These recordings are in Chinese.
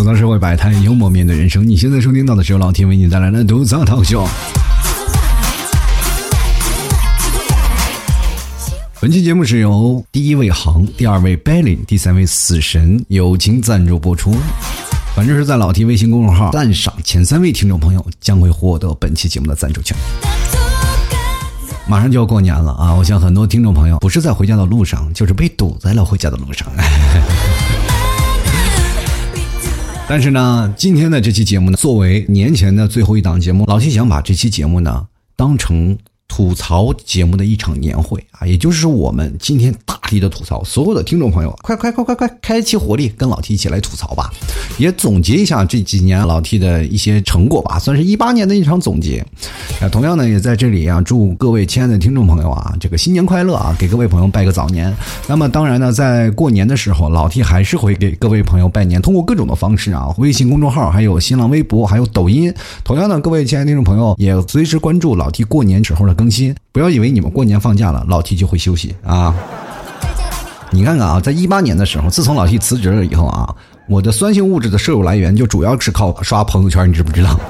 吐槽社会百态，幽默面对人生。你现在收听到的是由老 T 为你带来的吐槽套秀。本期节目是由第一位航、第二位 Belly、第三位死神友情赞助播出。反正是在老 T 微信公众号赞赏前三位听众朋友将会获得本期节目的赞助权。马上就要过年了啊！我想很多听众朋友不是在回家的路上，就是被堵在了回家的路上。但是呢，今天的这期节目呢，作为年前的最后一档节目，老谢想把这期节目呢当成。吐槽节目的一场年会啊，也就是我们今天大力的吐槽，所有的听众朋友，快快快快快，开启火力，跟老 T 一起来吐槽吧！也总结一下这几年老 T 的一些成果吧，算是一八年的一场总结。啊，同样呢，也在这里啊，祝各位亲爱的听众朋友啊，这个新年快乐啊，给各位朋友拜个早年。那么当然呢，在过年的时候，老 T 还是会给各位朋友拜年，通过各种的方式啊，微信公众号、还有新浪微博、还有抖音。同样呢，各位亲爱的听众朋友也随时关注老 T 过年时候的。更新，不要以为你们过年放假了，老 T 就会休息啊！你看看啊，在一八年的时候，自从老 T 辞职了以后啊，我的酸性物质的摄入来源就主要是靠刷朋友圈，你知不知道？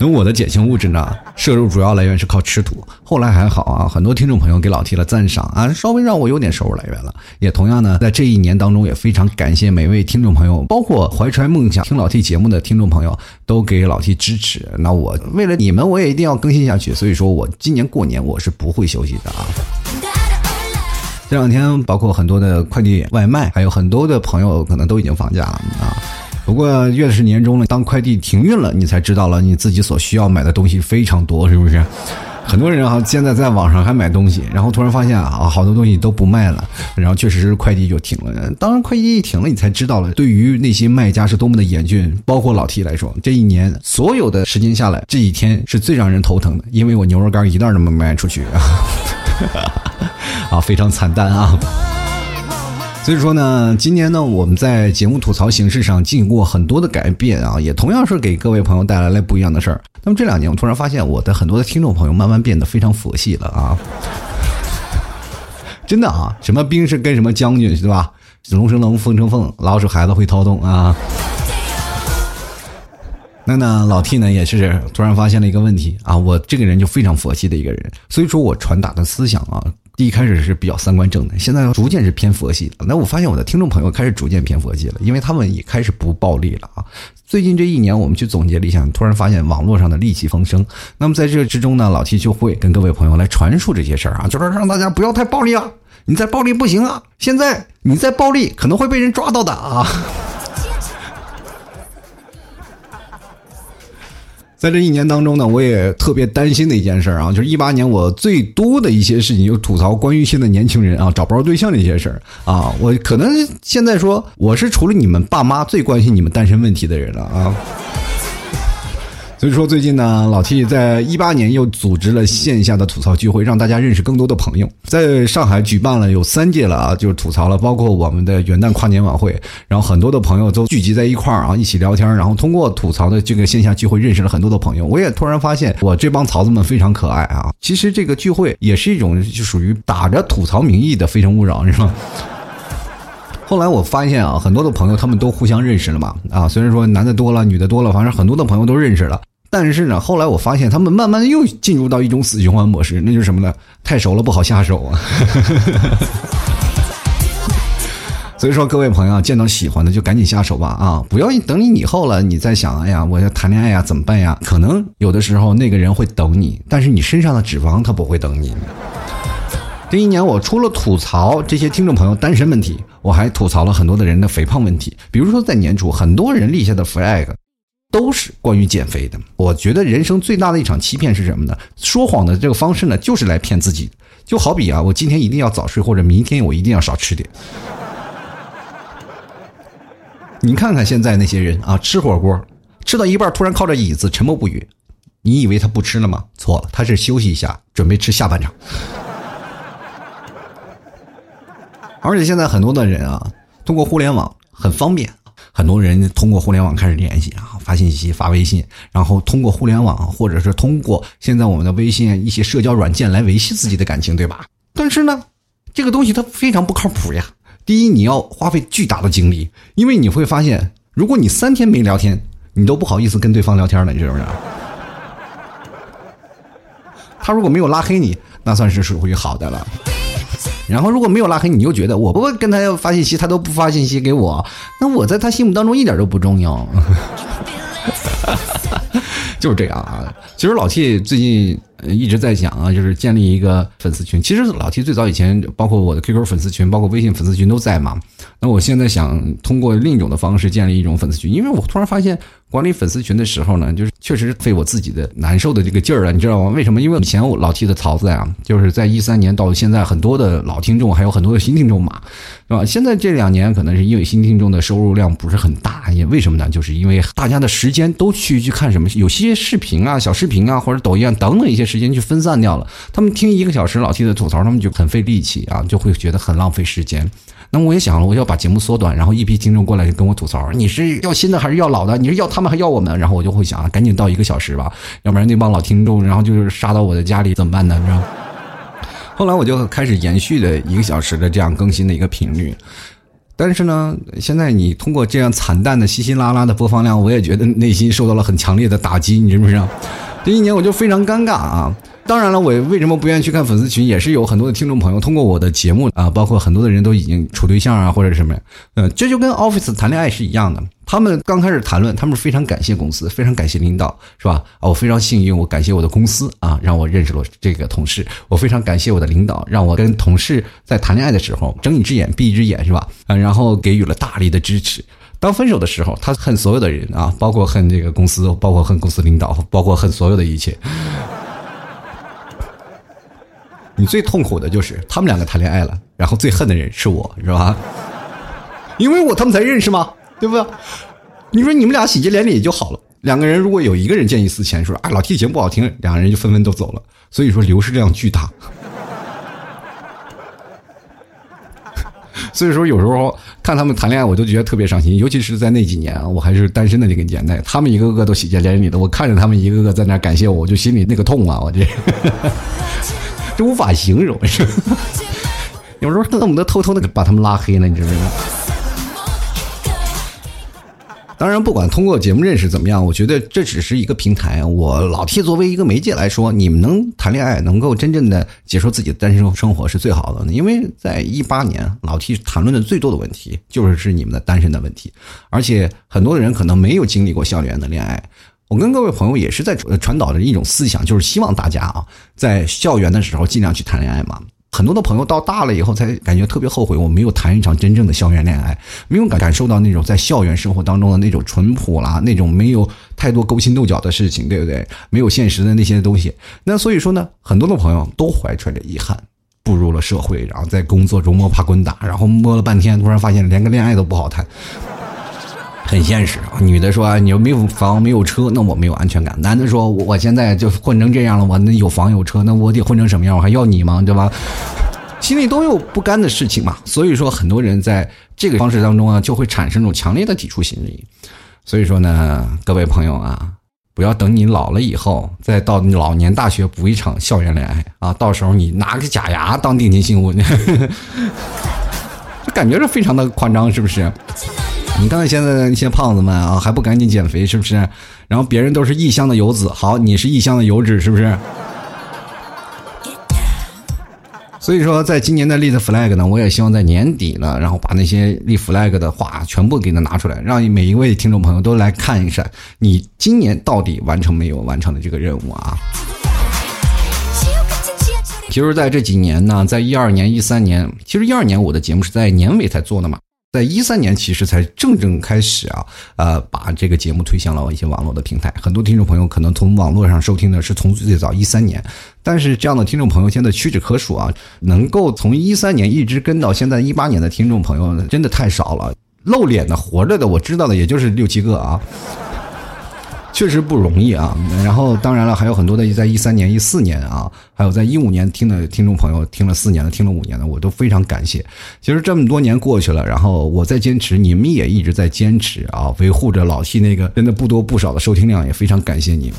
那我的碱性物质呢？摄入主要来源是靠吃土。后来还好啊，很多听众朋友给老 T 了赞赏啊，稍微让我有点收入来源了。也同样呢，在这一年当中，也非常感谢每位听众朋友，包括怀揣梦想听老 T 节目的听众朋友，都给老 T 支持。那我为了你们，我也一定要更新下去。所以说我今年过年我是不会休息的啊。这两天，包括很多的快递外卖，还有很多的朋友可能都已经放假了啊。不过越是年终了，当快递停运了，你才知道了你自己所需要买的东西非常多，是不是？很多人啊，现在在网上还买东西，然后突然发现啊，好多东西都不卖了，然后确实是快递就停了。当然，快递一停了，你才知道了，对于那些卖家是多么的严峻。包括老 T 来说，这一年所有的时间下来，这几天是最让人头疼的，因为我牛肉干一袋都没卖出去啊，啊，非常惨淡啊。所以说呢，今年呢，我们在节目吐槽形式上进行过很多的改变啊，也同样是给各位朋友带来了不一样的事儿。那么这两年，我突然发现我的很多的听众朋友慢慢变得非常佛系了啊，真的啊，什么兵是跟什么将军是吧？龙生龙，凤生凤，老鼠孩子会掏洞啊。那呢，老 T 呢也是突然发现了一个问题啊，我这个人就非常佛系的一个人，所以说我传达的思想啊。一开始是比较三观正的，现在逐渐是偏佛系了。那我发现我的听众朋友开始逐渐偏佛系了，因为他们也开始不暴力了啊。最近这一年，我们去总结了一下，突然发现网络上的戾气风生。那么在这之中呢，老七就会跟各位朋友来传述这些事儿啊，就是让大家不要太暴力啊，你再暴力不行啊。现在你再暴力可能会被人抓到的啊。在这一年当中呢，我也特别担心的一件事啊，就是一八年我最多的一些事情，就吐槽关于现在年轻人啊找不着对象的一些事儿啊。我可能现在说我是除了你们爸妈最关心你们单身问题的人了啊。所以说，最近呢，老 T 在一八年又组织了线下的吐槽聚会，让大家认识更多的朋友。在上海举办了有三届了啊，就是吐槽了，包括我们的元旦跨年晚会，然后很多的朋友都聚集在一块儿啊，一起聊天，然后通过吐槽的这个线下聚会认识了很多的朋友。我也突然发现，我这帮槽子们非常可爱啊。其实这个聚会也是一种就属于打着吐槽名义的《非诚勿扰》，是吧？后来我发现啊，很多的朋友他们都互相认识了嘛啊，虽然说男的多了，女的多了，反正很多的朋友都认识了。但是呢，后来我发现他们慢慢又进入到一种死循环模式，那就是什么呢？太熟了不好下手啊。所以说，各位朋友见到喜欢的就赶紧下手吧啊！不要等你以后了，你再想，哎呀，我要谈恋爱呀，怎么办呀？可能有的时候那个人会等你，但是你身上的脂肪他不会等你。这一年我除了吐槽这些听众朋友单身问题，我还吐槽了很多的人的肥胖问题。比如说在年初，很多人立下的 flag。都是关于减肥的。我觉得人生最大的一场欺骗是什么呢？说谎的这个方式呢，就是来骗自己。就好比啊，我今天一定要早睡，或者明天我一定要少吃点。你看看现在那些人啊，吃火锅吃到一半，突然靠着椅子沉默不语，你以为他不吃了吗？错了，他是休息一下，准备吃下半场。而且现在很多的人啊，通过互联网很方便。很多人通过互联网开始联系啊，发信息、发微信，然后通过互联网或者是通过现在我们的微信一些社交软件来维系自己的感情，对吧？但是呢，这个东西它非常不靠谱呀。第一，你要花费巨大的精力，因为你会发现，如果你三天没聊天，你都不好意思跟对方聊天了，你是不是？他如果没有拉黑你，那算是属于好的了。然后如果没有拉黑，你又觉得我不会跟他发信息，他都不发信息给我，那我在他心目当中一点都不重要。就是这样啊。其实老 T 最近一直在想啊，就是建立一个粉丝群。其实老 T 最早以前，包括我的 QQ 粉丝群，包括微信粉丝群都在嘛。那我现在想通过另一种的方式建立一种粉丝群，因为我突然发现。管理粉丝群的时候呢，就是确实费我自己的难受的这个劲儿了，你知道吗？为什么？因为以前我老提的槽子呀，就是在一三年到现在，很多的老听众还有很多的新听众嘛，是吧？现在这两年可能是因为新听众的收入量不是很大，也为什么呢？就是因为大家的时间都去去看什么，有些视频啊、小视频啊，或者抖音啊等等一些时间去分散掉了。他们听一个小时老提的吐槽，他们就很费力气啊，就会觉得很浪费时间。那我也想了，我要把节目缩短，然后一批听众过来跟我吐槽，你是要新的还是要老的？你是要他们还要我们？然后我就会想啊，赶紧到一个小时吧，要不然那帮老听众，然后就是杀到我的家里怎么办呢？你知道？后来我就开始延续的一个小时的这样更新的一个频率，但是呢，现在你通过这样惨淡的稀稀拉拉的播放量，我也觉得内心受到了很强烈的打击，你知不知道？这一年我就非常尴尬啊。当然了，我为什么不愿意去看粉丝群？也是有很多的听众朋友通过我的节目啊，包括很多的人都已经处对象啊，或者什么，嗯，这就跟 Office 谈恋爱是一样的。他们刚开始谈论，他们非常感谢公司，非常感谢领导，是吧？啊，我非常幸运，我感谢我的公司啊，让我认识了这个同事。我非常感谢我的领导，让我跟同事在谈恋爱的时候睁一只眼闭一只眼，是吧？啊，然后给予了大力的支持。当分手的时候，他恨所有的人啊，包括恨这个公司，包括恨公司领导，包括恨所有的一切。你最痛苦的就是他们两个谈恋爱了，然后最恨的人是我，是吧？因为我他们才认识吗？对不对？你说你们俩喜结连理也就好了。两个人如果有一个人见异思迁，说啊老 T 节目不好听，两个人就纷纷都走了。所以说流失量巨大。所以说有时候看他们谈恋爱，我都觉得特别伤心。尤其是在那几年啊，我还是单身的那个年代，他们一个个都喜结连理的，我看着他们一个个在那感谢我，我就心里那个痛啊，我这。这无法形容，有时候恨不得偷偷的把他们拉黑了，你知不知道？当然，不管通过节目认识怎么样，我觉得这只是一个平台。我老 T 作为一个媒介来说，你们能谈恋爱，能够真正的接受自己的单身生活是最好的。因为在一八年，老 T 谈论的最多的问题就是是你们的单身的问题，而且很多的人可能没有经历过校园的恋爱。我跟各位朋友也是在传导的一种思想，就是希望大家啊，在校园的时候尽量去谈恋爱嘛。很多的朋友到大了以后才感觉特别后悔，我没有谈一场真正的校园恋爱，没有感感受到那种在校园生活当中的那种淳朴啦，那种没有太多勾心斗角的事情，对不对？没有现实的那些东西。那所以说呢，很多的朋友都怀揣着遗憾步入了社会，然后在工作中摸爬滚打，然后摸了半天，突然发现连个恋爱都不好谈。很现实啊，女的说啊你又没有房没有车，那我没有安全感；男的说我现在就混成这样了，我那有房有车，那我得混成什么样？我还要你吗？对吧？心里都有不甘的事情嘛。所以说，很多人在这个方式当中啊，就会产生一种强烈的抵触心理。所以说呢，各位朋友啊，不要等你老了以后再到老年大学补一场校园恋爱啊，到时候你拿个假牙当定情信物，就感觉是非常的夸张，是不是？你看现在的那些胖子们啊，还不赶紧减肥，是不是？然后别人都是异乡的游子，好，你是异乡的游子，是不是？所以说，在今年的立的 flag 呢，我也希望在年底呢，然后把那些立 flag 的话全部给它拿出来，让每一位听众朋友都来看一下，你今年到底完成没有完成的这个任务啊？其实，在这几年呢，在一二年、一三年，其实一二年我的节目是在年尾才做的嘛。在一三年，其实才正正开始啊，呃，把这个节目推向了一些网络的平台。很多听众朋友可能从网络上收听的是从最早一三年，但是这样的听众朋友现在屈指可数啊。能够从一三年一直跟到现在一八年的听众朋友，真的太少了。露脸的活着的，我知道的也就是六七个啊。确实不容易啊。然后当然了，还有很多的在一三年、一四年啊，还有在一五年听的听众朋友，听了四年的，听了五年的，我都非常感谢。其实这么多年过去了，然后我在坚持，你们也一直在坚持啊，维护着老 T 那个真的不多不少的收听量，也非常感谢你们。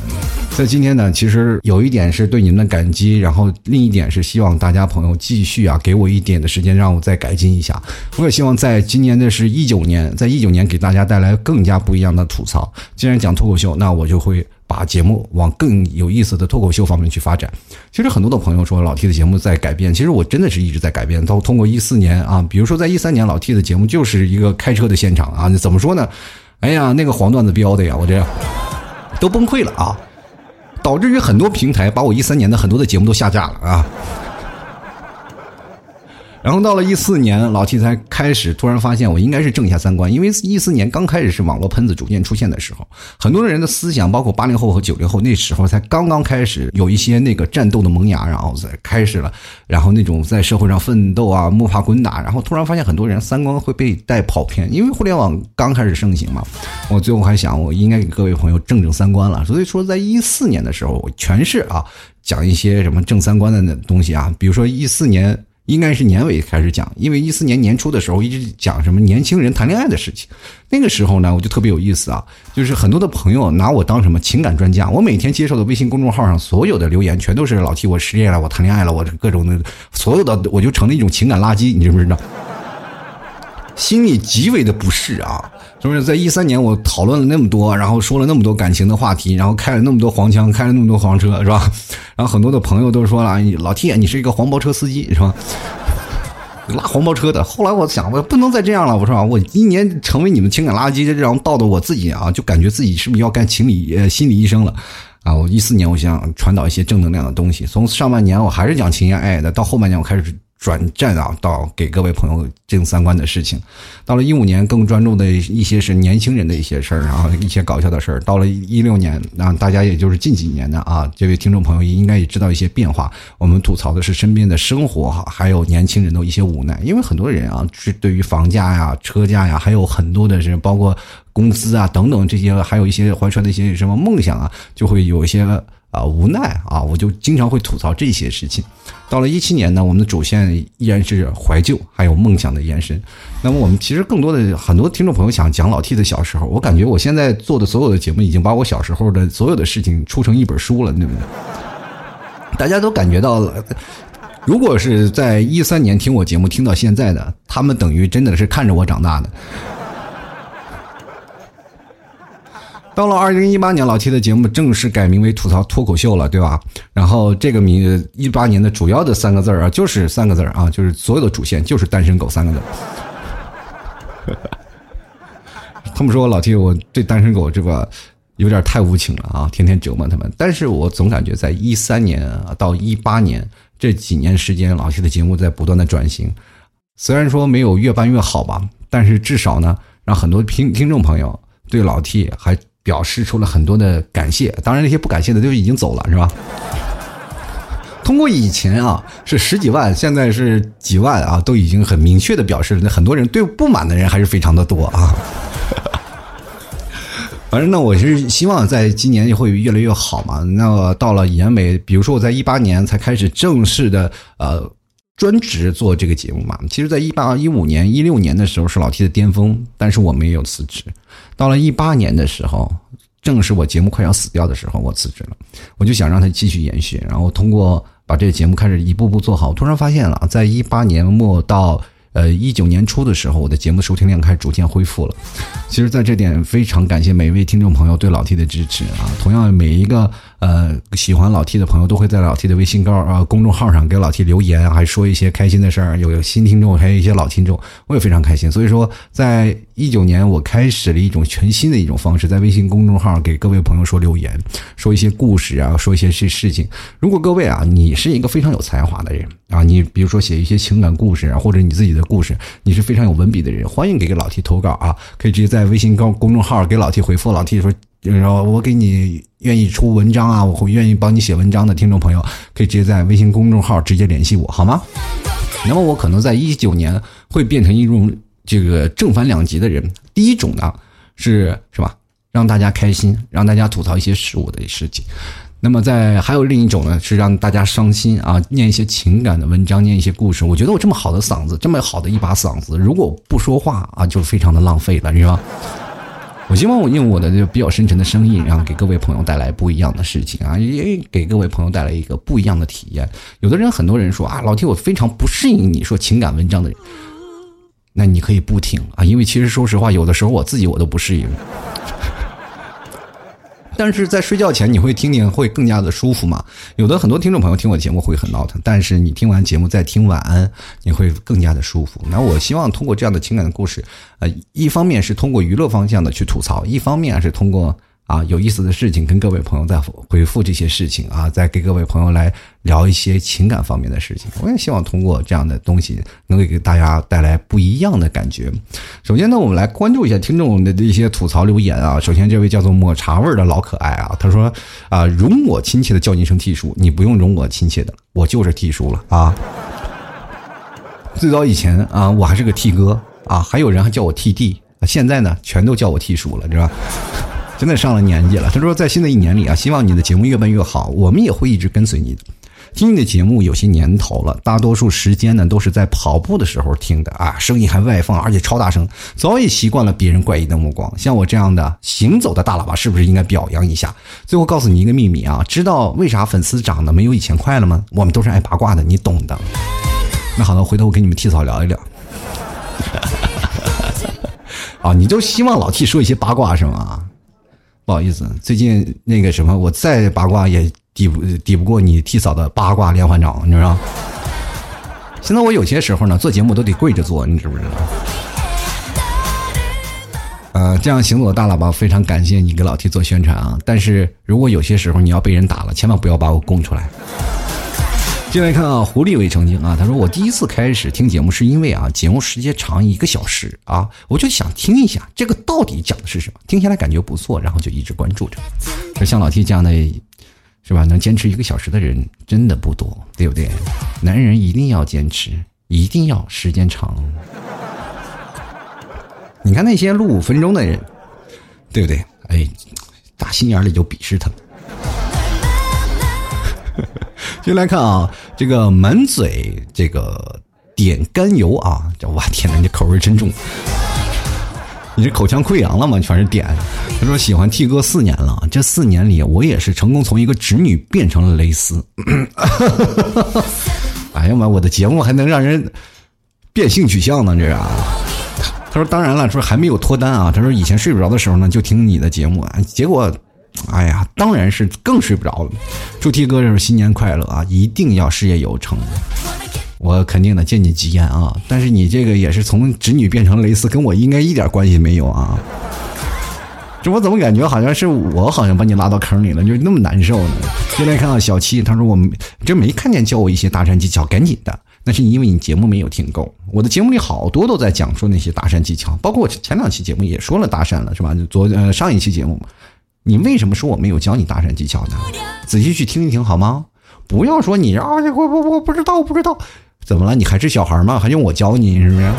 在今天呢，其实有一点是对你们的感激，然后另一点是希望大家朋友继续啊，给我一点的时间，让我再改进一下。我也希望在今年的是一九年，在一九年给大家带来更加不一样的吐槽。既然讲脱口秀，那我就会把节目往更有意思的脱口秀方面去发展。其实很多的朋友说老 T 的节目在改变，其实我真的是一直在改变。到通过一四年啊，比如说在一三年老 T 的节目就是一个开车的现场啊，怎么说呢？哎呀，那个黄段子标的呀，我这都崩溃了啊，导致于很多平台把我一三年的很多的节目都下架了啊。然后到了一四年，老 T 才开始突然发现，我应该是正一下三观，因为一四年刚开始是网络喷子逐渐出现的时候，很多人的思想，包括八零后和九零后，那时候才刚刚开始有一些那个战斗的萌芽，然后再开始了，然后那种在社会上奋斗啊，摸爬滚打，然后突然发现很多人三观会被带跑偏，因为互联网刚开始盛行嘛。我最后还想，我应该给各位朋友正正三观了，所以说在一四年的时候，我全是啊讲一些什么正三观的那东西啊，比如说一四年。应该是年尾开始讲，因为一四年年初的时候一直讲什么年轻人谈恋爱的事情。那个时候呢，我就特别有意思啊，就是很多的朋友拿我当什么情感专家。我每天接受的微信公众号上所有的留言，全都是老提我失恋了，我谈恋爱了，我各种的，所有的我就成了一种情感垃圾，你知不知道？心里极为的不适啊。是不是在一三年我讨论了那么多，然后说了那么多感情的话题，然后开了那么多黄腔，开了那么多黄车，是吧？然后很多的朋友都说了，老 T，你是一个黄包车司机，是吧？拉黄包车的。后来我想，我不能再这样了，我说我一年成为你们情感垃圾，然后到的我自己啊，就感觉自己是不是要干情理呃心理医生了啊？我一四年我想传导一些正能量的东西，从上半年我还是讲情爱爱的，到后半年我开始。转战啊，到给各位朋友正三观的事情。到了一五年，更专注的一些是年轻人的一些事儿啊，一些搞笑的事儿。到了一六年，那大家也就是近几年的啊，这位听众朋友应该也知道一些变化。我们吐槽的是身边的生活哈，还有年轻人的一些无奈。因为很多人啊，是对于房价呀、车价呀，还有很多的是包括工资啊等等这些，还有一些怀揣的一些什么梦想啊，就会有一些。啊，无奈啊，我就经常会吐槽这些事情。到了一七年呢，我们的主线依然是怀旧，还有梦想的延伸。那么我们其实更多的很多听众朋友想讲老 T 的小时候，我感觉我现在做的所有的节目已经把我小时候的所有的事情出成一本书了，对不对？大家都感觉到了，如果是在一三年听我节目听到现在的，他们等于真的是看着我长大的。到了二零一八年，老 T 的节目正式改名为吐槽脱口秀了，对吧？然后这个名一八年的主要的三个字啊，就是三个字啊，就是所有的主线就是单身狗三个字。他们说老 T 我对单身狗这个有点太无情了啊，天天折磨他们。但是我总感觉在一三年到一八年这几年时间，老 T 的节目在不断的转型，虽然说没有越办越好吧，但是至少呢，让很多听听众朋友对老 T 还。表示出了很多的感谢，当然那些不感谢的都已经走了，是吧？通过以前啊是十几万，现在是几万啊，都已经很明确的表示了。那很多人对不满的人还是非常的多啊。反正呢，我是希望在今年会越来越好嘛。那到了年尾，比如说我在一八年才开始正式的呃专职做这个节目嘛。其实，在一八一五年、一六年的时候是老 T 的巅峰，但是我没有辞职。到了一八年的时候，正是我节目快要死掉的时候，我辞职了。我就想让它继续延续，然后通过把这个节目开始一步步做好。突然发现了，在一八年末到呃一九年初的时候，我的节目收听量开始逐渐恢复了。其实，在这点非常感谢每一位听众朋友对老 T 的支持啊！同样，每一个。呃，喜欢老 T 的朋友都会在老 T 的微信告啊公众号上给老 T 留言，还说一些开心的事儿。有新听众，还有一些老听众，我也非常开心。所以说，在一九年，我开始了一种全新的一种方式，在微信公众号给各位朋友说留言，说一些故事啊，说一些事事情。如果各位啊，你是一个非常有才华的人啊，你比如说写一些情感故事啊，或者你自己的故事，你是非常有文笔的人，欢迎给给老 T 投稿啊，可以直接在微信高公众号给老 T 回复，老 T 说。就是说我给你愿意出文章啊，我会愿意帮你写文章的听众朋友，可以直接在微信公众号直接联系我，好吗？那么我可能在一九年会变成一种这个正反两极的人。第一种呢是是吧？让大家开心，让大家吐槽一些事物的事情。那么在还有另一种呢，是让大家伤心啊，念一些情感的文章，念一些故事。我觉得我这么好的嗓子，这么好的一把嗓子，如果不说话啊，就非常的浪费了，是吧？我希望我用我的这比较深沉的声音，然后给各位朋友带来不一样的事情啊，也给各位朋友带来一个不一样的体验。有的人，很多人说啊，老铁，我非常不适应你说情感文章的人，那你可以不听啊，因为其实说实话，有的时候我自己我都不适应。但是在睡觉前你会听听会更加的舒服嘛？有的很多听众朋友听我节目会很闹腾，但是你听完节目再听晚安，你会更加的舒服。那我希望通过这样的情感的故事，呃，一方面是通过娱乐方向的去吐槽，一方面是通过。啊，有意思的事情跟各位朋友在回复这些事情啊，再给各位朋友来聊一些情感方面的事情。我也希望通过这样的东西，能够给大家带来不一样的感觉。首先呢，我们来关注一下听众的一些吐槽留言啊。首先，这位叫做抹茶味的老可爱啊，他说啊，容我亲切的叫你一声 T 叔，你不用容我亲切的，我就是 T 叔了啊。最早以前啊，我还是个 T 哥啊，还有人还叫我 T 弟，现在呢，全都叫我 T 叔了，是吧？真的上了年纪了。他说，在新的一年里啊，希望你的节目越办越好，我们也会一直跟随你的。听你的节目有些年头了，大多数时间呢都是在跑步的时候听的啊，声音还外放，而且超大声，早已习惯了别人怪异的目光。像我这样的行走的大喇叭，是不是应该表扬一下？最后告诉你一个秘密啊，知道为啥粉丝涨得没有以前快了吗？我们都是爱八卦的，你懂的。那好的，回头我跟你们替嫂聊一聊。啊，你就希望老替说一些八卦是吗？不好意思，最近那个什么，我再八卦也抵不抵不过你替嫂的八卦连环掌，你知道？现在我有些时候呢，做节目都得跪着做，你知不知道？呃，这样行走的大喇叭，非常感谢你给老 T 做宣传啊！但是如果有些时候你要被人打了，千万不要把我供出来。进来看啊，狐狸未成精啊。他说我第一次开始听节目是因为啊，节目时间长一个小时啊，我就想听一下这个到底讲的是什么，听下来感觉不错，然后就一直关注着。像老 T 这样的，是吧？能坚持一个小时的人真的不多，对不对？男人一定要坚持，一定要时间长。你看那些录五分钟的人，对不对？哎，打心眼里就鄙视他们。先来看啊，这个满嘴这个点甘油啊，这我天哪，你口味真重，你这口腔溃疡了吗？全是点。他说喜欢 T 哥四年了，这四年里我也是成功从一个直女变成了蕾丝。哎呀妈，我的节目还能让人变性取向呢？这是。他说当然了，说还没有脱单啊。他说以前睡不着的时候呢，就听你的节目啊，结果。哎呀，当然是更睡不着了。祝 T 哥这是新年快乐啊！一定要事业有成。我肯定的，借你吉言啊！但是你这个也是从侄女变成蕾丝，跟我应该一点关系没有啊！这我怎么感觉好像是我好像把你拉到坑里了，就那么难受呢？进来看到小七，他说我这没看见教我一些搭讪技巧，赶紧的。那是因为你节目没有听够，我的节目里好多都在讲述那些搭讪技巧，包括我前两期节目也说了搭讪了，是吧？昨呃上一期节目。你为什么说我没有教你搭讪技巧呢？仔细去听一听好吗？不要说你啊，我我我不知道，不知道，怎么了？你还是小孩吗？还用我教你是不是？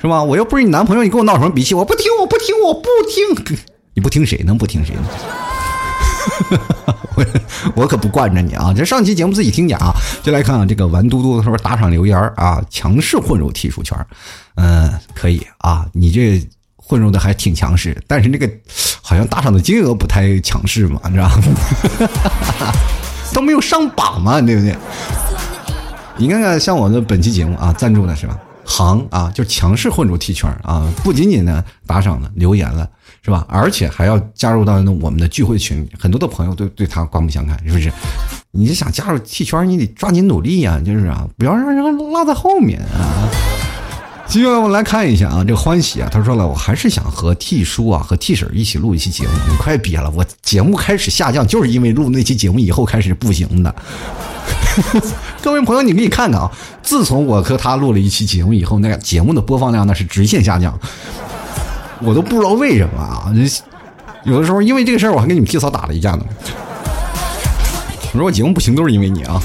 是吧？我又不是你男朋友，你跟我闹什么脾气？我不听，我不听，我不听。你不听谁能不听谁呢？我 我可不惯着你啊！这上期节目自己听去啊！就来看看这个玩嘟嘟的时候打赏留言啊，强势混入技术圈，嗯，可以啊，你这。混入的还挺强势，但是那个好像打赏的金额不太强势嘛，你知道吗？都没有上榜嘛，对不对？你看看像我的本期节目啊，赞助的是吧？行啊，就强势混入 T 圈啊，不仅仅呢打赏了、留言了，是吧？而且还要加入到那我们的聚会群，很多的朋友都对他刮目相看，是不是？你是想加入 T 圈，你得抓紧努力呀，就是啊，不要让人落在后面啊。接下来我们来看一下啊，这欢喜啊，他说了，我还是想和 T 叔啊和 T 婶一起录一期节目。你快别了，我节目开始下降，就是因为录那期节目以后开始不行的。各位朋友，你可以看看啊，自从我和他录了一期节目以后，那个节目的播放量那是直线下降，我都不知道为什么啊。有的时候因为这个事儿，我还跟你们 T 嫂打了一架呢。我说我节目不行，都是因为你啊。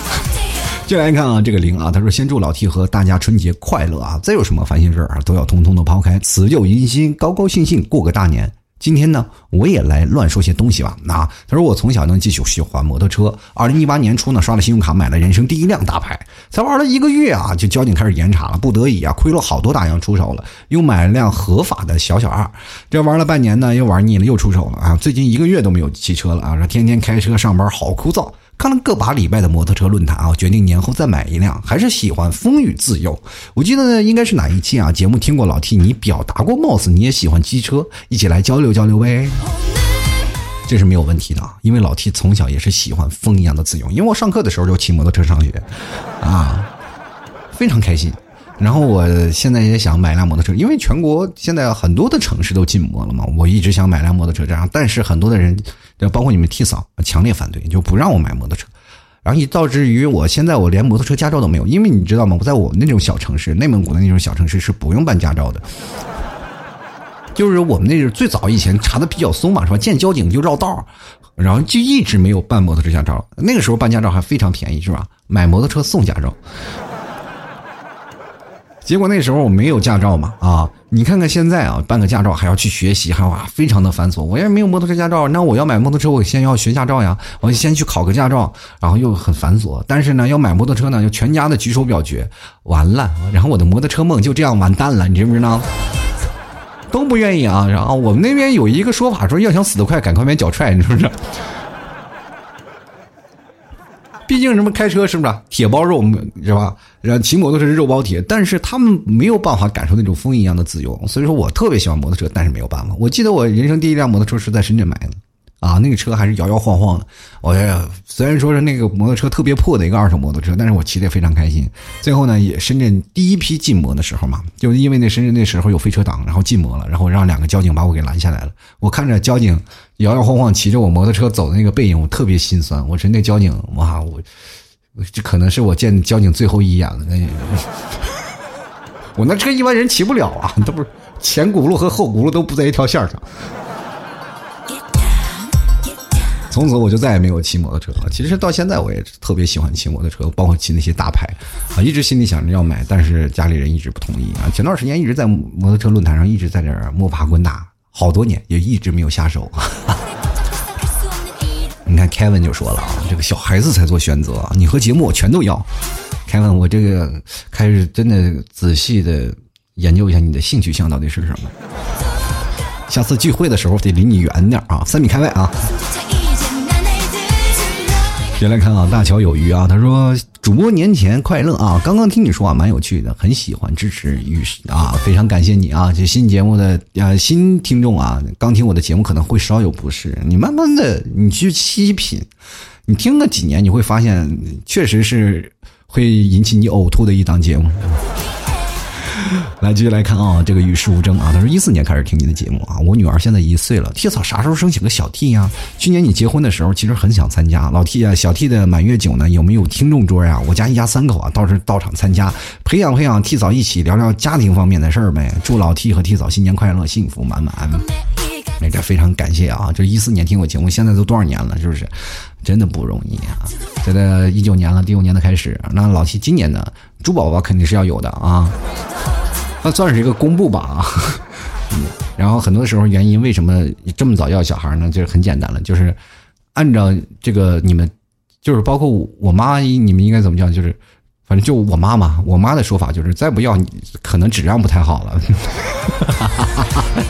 就来看啊，这个零啊，他说先祝老 T 和大家春节快乐啊！再有什么烦心事儿啊，都要通通的抛开，辞旧迎新，高高兴兴过个大年。今天呢，我也来乱说些东西吧。那他说我从小呢就喜欢摩托车，二零一八年初呢刷了信用卡买了人生第一辆大牌，才玩了一个月啊，就交警开始严查了，不得已啊亏了好多大洋出手了，又买了辆合法的小小二。这玩了半年呢，又玩腻了，又出手了啊！最近一个月都没有骑车了啊，说天天开车上班好枯燥。看了个把礼拜的摩托车论坛啊，决定年后再买一辆。还是喜欢风雨自由。我记得应该是哪一期啊？节目听过老 T，你表达过，貌似你也喜欢机车，一起来交流交流呗。这是没有问题的，因为老 T 从小也是喜欢风一样的自由。因为我上课的时候就骑摩托车上学，啊，非常开心。然后我现在也想买辆摩托车，因为全国现在很多的城市都禁摩了嘛。我一直想买辆摩托车，这样，但是很多的人。对包括你们替嫂强烈反对，就不让我买摩托车，然后以导致于我现在我连摩托车驾照都没有，因为你知道吗？我在我们那种小城市，内蒙古的那种小城市是不用办驾照的，就是我们那是最早以前查的比较松嘛，是吧？见交警就绕道，然后就一直没有办摩托车驾照。那个时候办驾照还非常便宜，是吧？买摩托车送驾照。结果那时候我没有驾照嘛，啊，你看看现在啊，办个驾照还要去学习，还哇啊，非常的繁琐。我也没有摩托车驾照，那我要买摩托车，我先要学驾照呀，我先去考个驾照，然后又很繁琐。但是呢，要买摩托车呢，就全家的举手表决，完了，然后我的摩托车梦就这样完蛋了，你知不知道？都不愿意啊。然后我们那边有一个说法说，要想死得快，赶快买脚踹，你知不知道？毕竟什么开车是不是铁包肉是吧？然后骑摩托车是肉包铁，但是他们没有办法感受那种风一样的自由。所以说我特别喜欢摩托车，但是没有办法。我记得我人生第一辆摩托车是在深圳买的。啊，那个车还是摇摇晃晃的。我虽然说是那个摩托车特别破的一个二手摩托车，但是我骑的非常开心。最后呢，也深圳第一批禁摩的时候嘛，就因为那深圳那时候有飞车党，然后禁摩了，然后让两个交警把我给拦下来了。我看着交警摇摇晃晃骑着我摩托车走的那个背影，我特别心酸。我说那交警，哇，我这可能是我见交警最后一眼了。那 我那车一般人骑不了啊，都不是前轱辘和后轱辘都不在一条线上。从此我就再也没有骑摩托车了。其实到现在我也特别喜欢骑摩托车，包括骑那些大牌，啊，一直心里想着要买，但是家里人一直不同意啊。前段时间一直在摩托车论坛上一直在这儿摸爬滚打，好多年也一直没有下手。你看凯文就说了啊，这个小孩子才做选择，你和节目我全都要。凯文，我这个开始真的仔细的研究一下你的性取向到底是什么。下次聚会的时候得离你远点啊，三米开外啊。先来看啊，大乔有余啊，他说主播年前快乐啊！刚刚听你说啊，蛮有趣的，很喜欢支持与啊，非常感谢你啊！这新节目的呃新听众啊，刚听我的节目可能会稍有不适，你慢慢的你去细品，你听个几年，你会发现确实是会引起你呕吐的一档节目。来继续来看啊，这个与世无争啊。他说一四年开始听你的节目啊，我女儿现在一岁了。T 嫂啥时候生起个小 T 呀？去年你结婚的时候，其实很想参加。老 T 啊，小 T 的满月酒呢，有没有听众桌呀？我家一家三口啊，到时到场参加，培养培养 T 嫂一起聊聊家庭方面的事儿呗。祝老 T 和 T 嫂新年快乐，幸福满满。那这非常感谢啊！就一四年听我节目，现在都多少年了，是不是？真的不容易啊！现在一九年了，第五年的开始，那老 T 今年呢，猪宝宝肯定是要有的啊。那算是一个公布吧啊，然后很多时候原因为什么这么早要小孩呢？就是很简单了，就是按照这个你们，就是包括我妈，你们应该怎么讲？就是反正就我妈嘛，我妈的说法就是再不要，可能质量不太好了。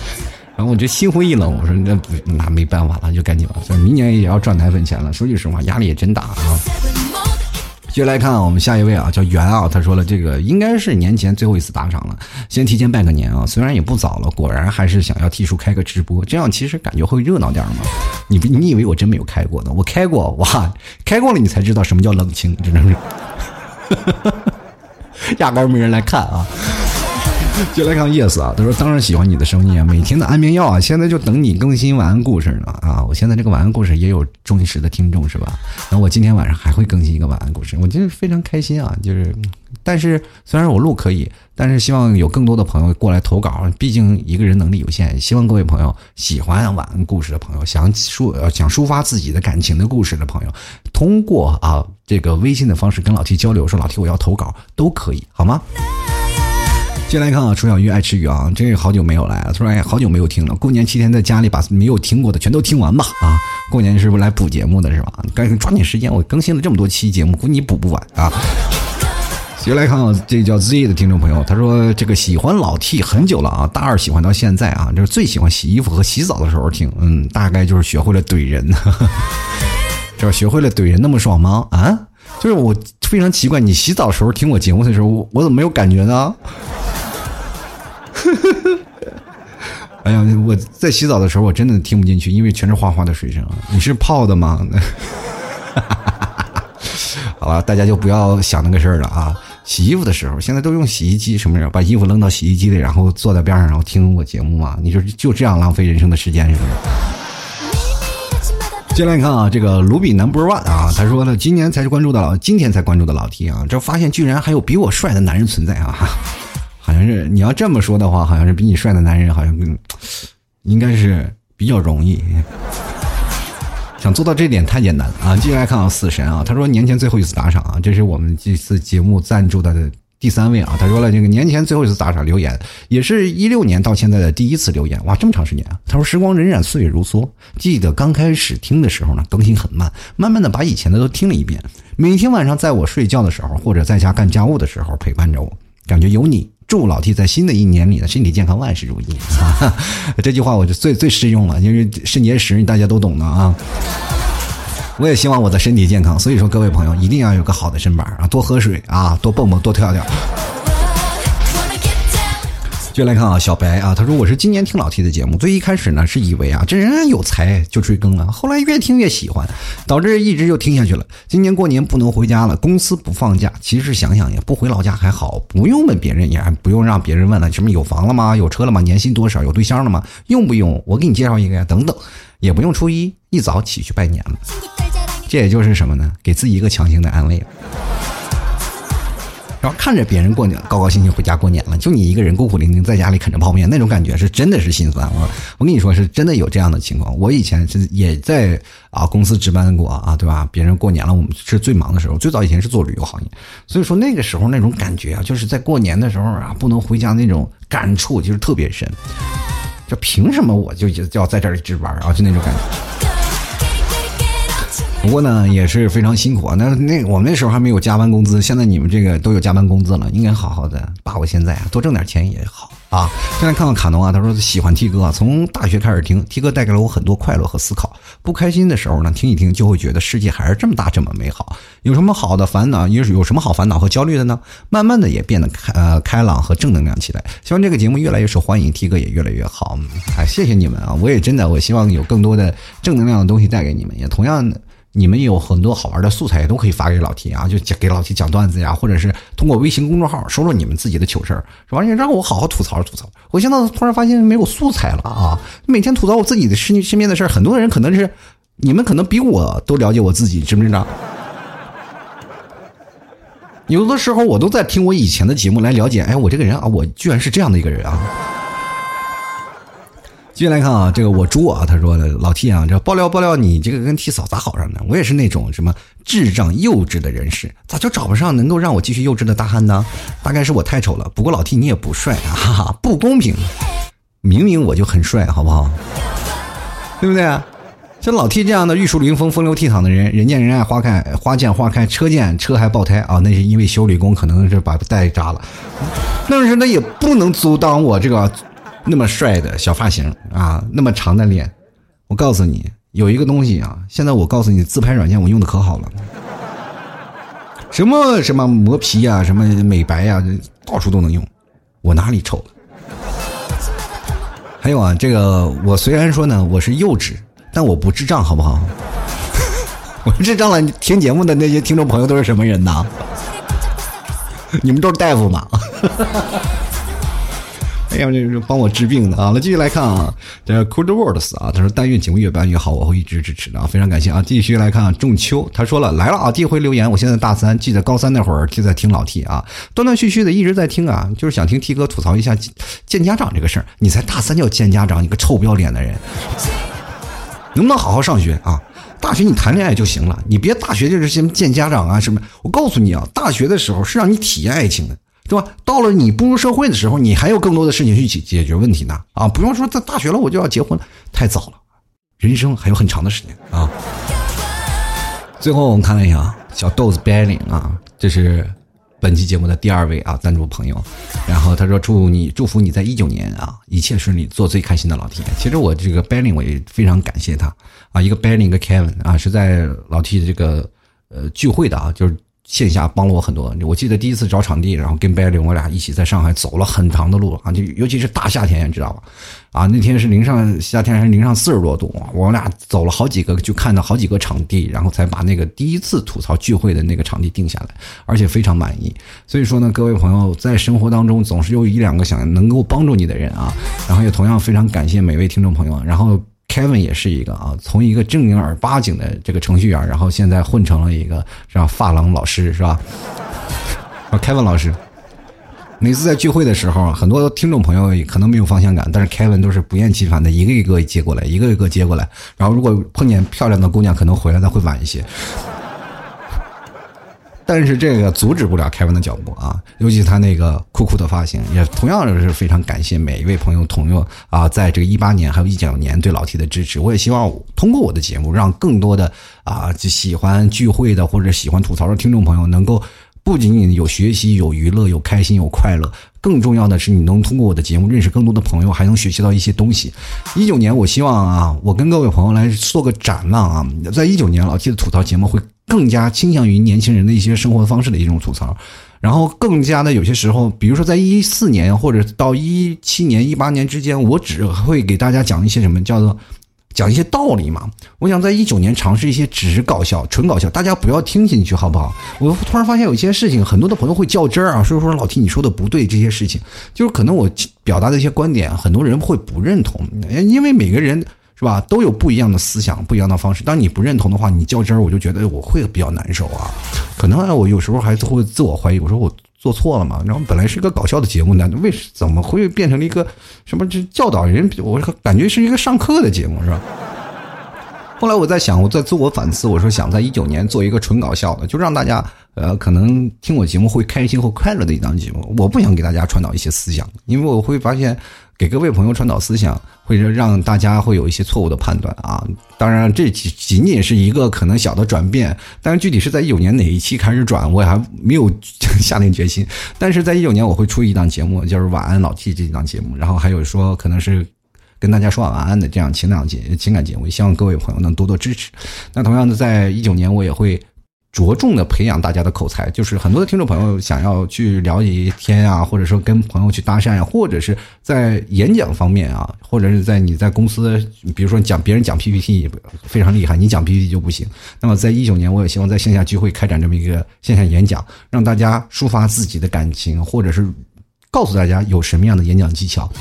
然后我就心灰意冷，我说那那没办法了，就赶紧吧，明年也要赚奶粉钱了。说句实话，压力也真大啊。接下来看我们下一位啊，叫袁啊，他说了这个应该是年前最后一次打赏了，先提前拜个年啊，虽然也不早了，果然还是想要替叔开个直播，这样其实感觉会热闹点嘛。你不你以为我真没有开过呢？我开过哇，开过了你才知道什么叫冷清，真的是，压根没人来看啊。就来看 yes 啊，他说当然喜欢你的声音啊，每天的安眠药啊，现在就等你更新晚安故事呢啊！我现在这个晚安故事也有忠实的听众是吧？然后我今天晚上还会更新一个晚安故事，我觉得非常开心啊！就是，但是虽然我录可以，但是希望有更多的朋友过来投稿，毕竟一个人能力有限，希望各位朋友喜欢晚安故事的朋友，想抒想抒发自己的感情的故事的朋友，通过啊这个微信的方式跟老 T 交流，说老 T 我要投稿都可以，好吗？进来看啊，楚小鱼爱吃鱼啊，这好久没有来了，突然好久没有听了。过年七天在家里把没有听过的全都听完吧啊！过年是不是来补节目的是吧？赶紧抓紧时间，我更新了这么多期节目，估计你补不完啊！接来看啊，这叫 Z 的听众朋友，他说这个喜欢老 T 很久了啊，大二喜欢到现在啊，就是最喜欢洗衣服和洗澡的时候听，嗯，大概就是学会了怼人，就是学会了怼人那么爽吗？啊，就是我非常奇怪，你洗澡的时候听我节目的时候，我怎么没有感觉呢？哎呀，我在洗澡的时候我真的听不进去，因为全是哗哗的水声。你是泡的吗？好吧，大家就不要想那个事儿了啊。洗衣服的时候，现在都用洗衣机什么人？把衣服扔到洗衣机里，然后坐在边上，然后听我节目嘛？你说就这样浪费人生的时间是不是？进来看啊，这个卢比 number one 啊，他说呢，今年才关注的老，今天才关注的老 T 啊，这发现居然还有比我帅的男人存在啊！好像是你要这么说的话，好像是比你帅的男人好像更应该是比较容易。想做到这点太简单了啊！继续来看啊，死神啊，他说年前最后一次打赏啊，这是我们这次节目赞助的第三位啊。他说了这个年前最后一次打赏留言，也是一六年到现在的第一次留言，哇，这么长时间。啊！他说时光荏苒，岁月如梭，记得刚开始听的时候呢，更新很慢，慢慢的把以前的都听了一遍，每天晚上在我睡觉的时候或者在家干家务的时候陪伴着我，感觉有你。祝老 T 在新的一年里呢，身体健康，万事如意啊！这句话我就最最适用了，因为肾结石大家都懂的啊。我也希望我的身体健康，所以说各位朋友一定要有个好的身板啊，多喝水啊，多蹦蹦，多跳跳。就来看啊，小白啊，他说我是今年听老 T 的节目，最一开始呢是以为啊这人有才就追更了，后来越听越喜欢，导致一直就听下去了。今年过年不能回家了，公司不放假，其实想想也不回老家还好，不用问别人，也不用让别人问了，什么有房了吗？有车了吗？年薪多少？有对象了吗？用不用？我给你介绍一个呀，等等，也不用初一一早起去拜年了，这也就是什么呢？给自己一个强行的安慰。然后看着别人过年高高兴兴回家过年了，就你一个人孤苦伶仃在家里啃着泡面，那种感觉是真的是心酸。我我跟你说，是真的有这样的情况。我以前是也在啊公司值班过啊，对吧？别人过年了，我们是最忙的时候。最早以前是做旅游行业，所以说那个时候那种感觉啊，就是在过年的时候啊，不能回家那种感触就是特别深。就凭什么我就要在这儿值班啊？就那种感觉。不过呢，也是非常辛苦啊。那那我们那时候还没有加班工资，现在你们这个都有加班工资了，应该好好的把握现在啊，多挣点钱也好啊。现在看到卡农啊，他说喜欢 T 哥，啊从大学开始听 T 哥，带给了我很多快乐和思考。不开心的时候呢，听一听就会觉得世界还是这么大，这么美好。有什么好的烦恼？有有什么好烦恼和焦虑的呢？慢慢的也变得开呃开朗和正能量起来。希望这个节目越来越受欢迎，T 哥也越来越好。哎，谢谢你们啊！我也真的，我希望有更多的正能量的东西带给你们，也同样的。你们有很多好玩的素材，也都可以发给老 T 啊，就给老 T 讲段子呀，或者是通过微信公众号说说你们自己的糗事儿，是吧？你让我好好吐槽吐槽。我现在突然发现没有素材了啊！每天吐槽我自己的身身边的事儿，很多人可能是你们可能比我都了解我自己，知不知道？有的时候我都在听我以前的节目来了解，哎，我这个人啊，我居然是这样的一个人啊！继续来看啊，这个我猪啊，他说老 T 啊，这爆料爆料，你这个跟 T 嫂咋好上的？我也是那种什么智障幼稚的人士，咋就找不上能够让我继续幼稚的大汉呢？大概是我太丑了。不过老 T 你也不帅，哈哈，不公平！明明我就很帅，好不好？对不对？像老 T 这样的玉树临风、风流倜傥的人，人见人爱、花开花见花开、车见车还爆胎啊，那是因为修理工可能是把带扎了，但是那也不能阻挡我这个。那么帅的小发型啊，那么长的脸，我告诉你，有一个东西啊，现在我告诉你，自拍软件我用的可好了，什么什么磨皮呀，什么美白呀，到处都能用，我哪里丑了？还有啊，这个我虽然说呢，我是幼稚，但我不智障，好不好？我智障了，听节目的那些听众朋友都是什么人呢？你们都是大夫吗？哎呀，这是帮我治病的啊！来继续来看啊，这 Cold Words 啊，他说但愿节目越办越好，我会一直支持的啊，非常感谢啊！继续来看啊仲秋，他说了来了啊，第一回留言，我现在大三，记得高三那会儿就在听老 T 啊，断断续续的一直在听啊，就是想听 T 哥吐槽一下见家长这个事儿。你才大三就要见家长，你个臭不要脸的人，能不能好好上学啊？大学你谈恋爱就行了，你别大学就是先见家长啊什么。我告诉你啊，大学的时候是让你体验爱情的，对吧？到了你步入社会的时候，你还有更多的事情去解解决问题呢。啊，不用说在大学了我就要结婚了，太早了，人生还有很长的时间啊。最后我们看了一下小豆子 Belling 啊，这是。本期节目的第二位啊，赞助朋友，然后他说祝你祝福你在一九年啊一切顺利，做最开心的老 T。其实我这个 b e l l i n g 我也非常感谢他啊，一个 b e l l i n g 一个 Kevin 啊，是在老 T 的这个呃聚会的啊，就是。线下帮了我很多。我记得第一次找场地，然后跟白领我俩一起在上海走了很长的路啊，就尤其是大夏天，你知道吧？啊，那天是零上夏天，还是零上四十多度，我俩走了好几个，就看到好几个场地，然后才把那个第一次吐槽聚会的那个场地定下来，而且非常满意。所以说呢，各位朋友在生活当中总是有一两个想能够帮助你的人啊，然后也同样非常感谢每位听众朋友，然后。Kevin 也是一个啊，从一个正经儿八经的这个程序员，然后现在混成了一个是吧？发廊老师是吧？啊，Kevin 老师，每次在聚会的时候，很多听众朋友可能没有方向感，但是 Kevin 都是不厌其烦的一个一个接过来，一个一个接过来。然后如果碰见漂亮的姑娘，可能回来的会晚一些。但是这个阻止不了凯文的脚步啊，尤其他那个酷酷的发型，也同样是非常感谢每一位朋友朋友啊，在这个一八年还有一九年对老 T 的支持。我也希望通过我的节目，让更多的啊就喜欢聚会的或者喜欢吐槽的听众朋友，能够不仅仅有学习、有娱乐、有开心、有快乐，更重要的是你能通过我的节目认识更多的朋友，还能学习到一些东西。一九年，我希望啊，我跟各位朋友来做个展望啊，在一九年老 T 的吐槽节目会。更加倾向于年轻人的一些生活方式的一种吐槽，然后更加的有些时候，比如说在一四年或者到一七年、一八年之间，我只会给大家讲一些什么叫做讲一些道理嘛。我想在一九年尝试一些只是搞笑、纯搞笑，大家不要听进去好不好？我突然发现有一些事情，很多的朋友会较真儿啊，所以说老提你说的不对，这些事情就是可能我表达的一些观点，很多人会不认同，因为每个人。是吧？都有不一样的思想，不一样的方式。当你不认同的话，你较真儿，我就觉得我会比较难受啊。可能我有时候还会自我怀疑，我说我做错了嘛？然后本来是一个搞笑的节目呢，为什怎么会变成了一个什么？这教导人？我感觉是一个上课的节目，是吧？后来我在想，我在自我反思，我说想在一九年做一个纯搞笑的，就让大家呃可能听我节目会开心或快乐的一档节目。我不想给大家传导一些思想，因为我会发现。给各位朋友传导思想，会让大家会有一些错误的判断啊！当然，这仅仅是一个可能小的转变，但是具体是在一九年哪一期开始转，我还没有 下定决心。但是在一九年，我会出一档节目，就是《晚安老 T》这一档节目，然后还有说可能是跟大家说晚安的这样情感节情感节目，希望各位朋友能多多支持。那同样的，在一九年，我也会。着重的培养大家的口才，就是很多的听众朋友想要去聊一天啊，或者说跟朋友去搭讪呀，或者是在演讲方面啊，或者是在你在公司，比如说讲别人讲 PPT 非常厉害，你讲 PPT 就不行。那么在一九年，我也希望在线下聚会开展这么一个线下演讲，让大家抒发自己的感情，或者是。告诉大家有什么样的演讲技巧，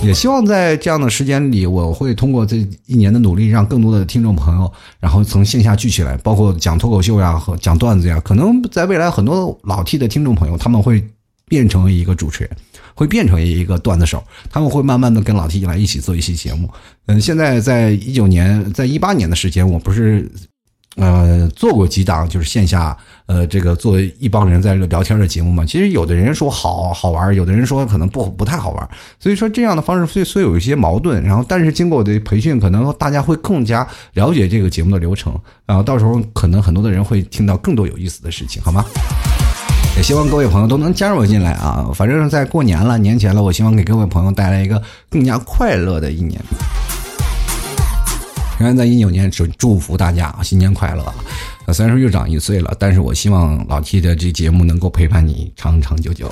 也希望在这样的时间里，我会通过这一年的努力，让更多的听众朋友，然后从线下聚起来，包括讲脱口秀呀和讲段子呀，可能在未来很多老 T 的听众朋友，他们会变成一个主持人，会变成一个段子手，他们会慢慢的跟老 T 来一起做一期节目。嗯，现在在一九年，在一八年的时间，我不是。呃，做过几档就是线下，呃，这个作为一帮人在这聊天的节目嘛。其实有的人说好好玩，有的人说可能不不太好玩。所以说这样的方式虽虽有一些矛盾，然后但是经过我的培训，可能大家会更加了解这个节目的流程。然后到时候可能很多的人会听到更多有意思的事情，好吗？也希望各位朋友都能加入进来啊！反正在过年了，年前了，我希望给各位朋友带来一个更加快乐的一年。仍然在一九年，祝祝福大家新年快乐！啊，虽然说又长一岁了，但是我希望老 T 的这节目能够陪伴你长长久久。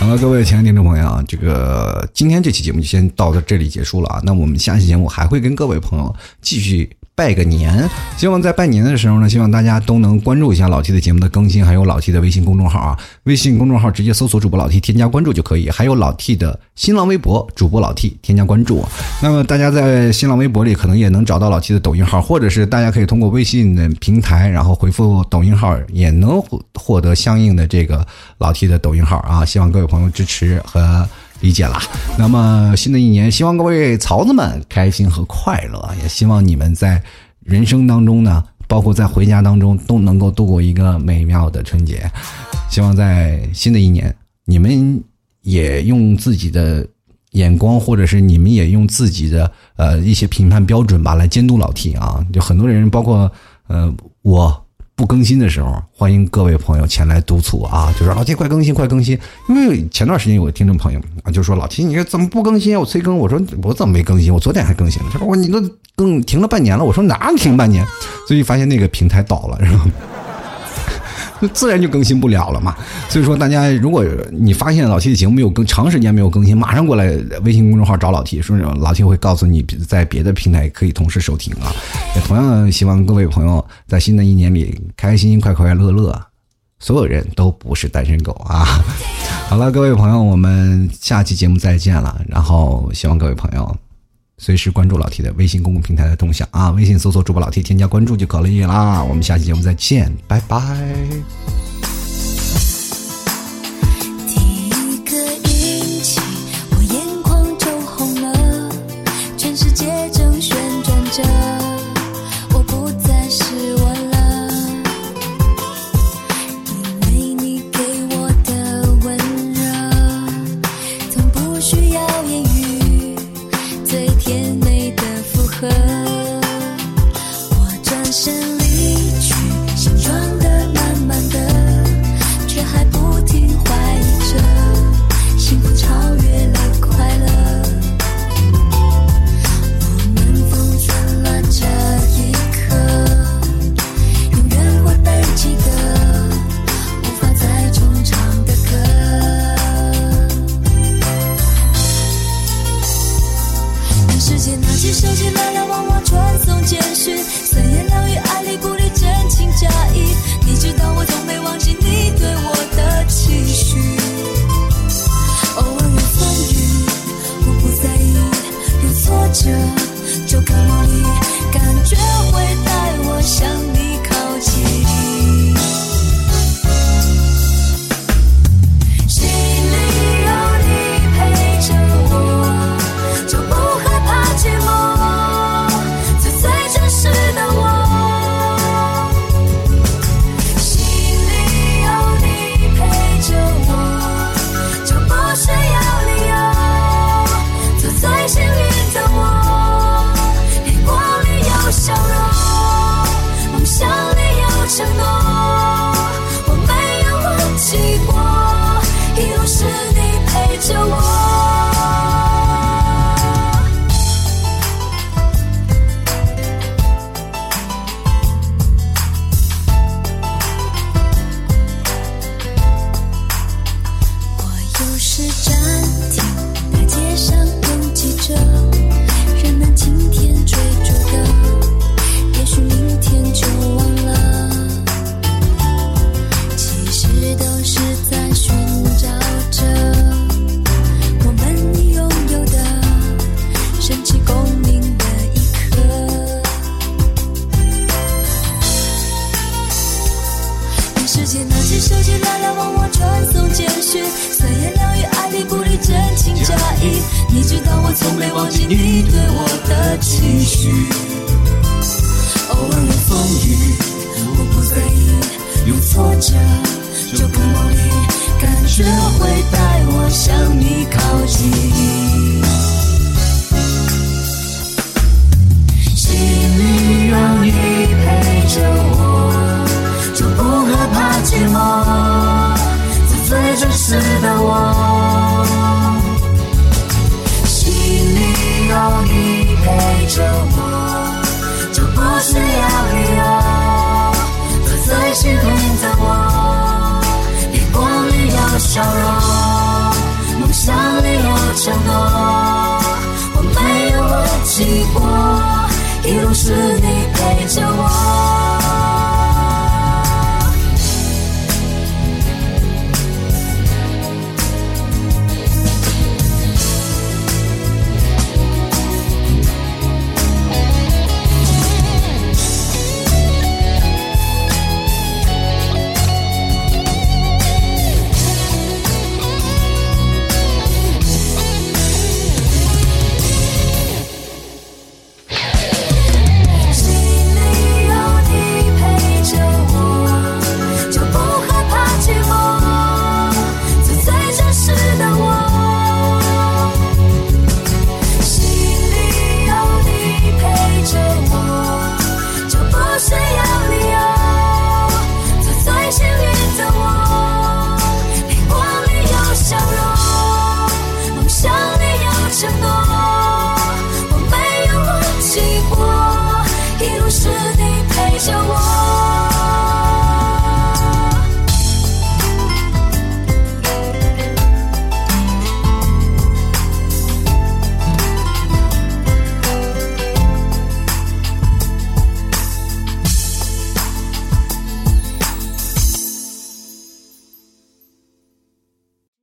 好了，各位亲爱的听众朋友啊，这个今天这期节目就先到这里结束了啊。那我们下期节目还会跟各位朋友继续。拜个年，希望在拜年的时候呢，希望大家都能关注一下老 T 的节目的更新，还有老 T 的微信公众号啊。微信公众号直接搜索主播老 T，添加关注就可以。还有老 T 的新浪微博主播老 T，添加关注。那么大家在新浪微博里可能也能找到老 T 的抖音号，或者是大家可以通过微信的平台，然后回复抖音号，也能获得相应的这个老 T 的抖音号啊。希望各位朋友支持和。理解了。那么新的一年，希望各位曹子们开心和快乐，也希望你们在人生当中呢，包括在回家当中都能够度过一个美妙的春节。希望在新的一年，你们也用自己的眼光，或者是你们也用自己的呃一些评判标准吧，来监督老 T 啊。就很多人，包括呃我。不更新的时候，欢迎各位朋友前来督促啊！就说老 T 快更新，快更新！因为前段时间有个听众朋友啊，就说老 T 你这怎么不更新？我催更，我说我怎么没更新？我昨天还更新了。他说我你都更停了半年了。我说哪停半年？最近发现那个平台倒了，是吧？那 自然就更新不了了嘛。所以说，大家如果你发现老 T 的节目没有更长时间没有更新，马上过来微信公众号找老 T，说老 T 会告诉你在别的平台可以同时收听啊。也同样希望各位朋友在新的一年里开开心心、快快乐乐，所有人都不是单身狗啊。好了，各位朋友，我们下期节目再见了。然后希望各位朋友。随时关注老 T 的微信公共平台的动向啊！微信搜索主播老 T，添加关注就可以啦。我们下期节目再见，拜拜。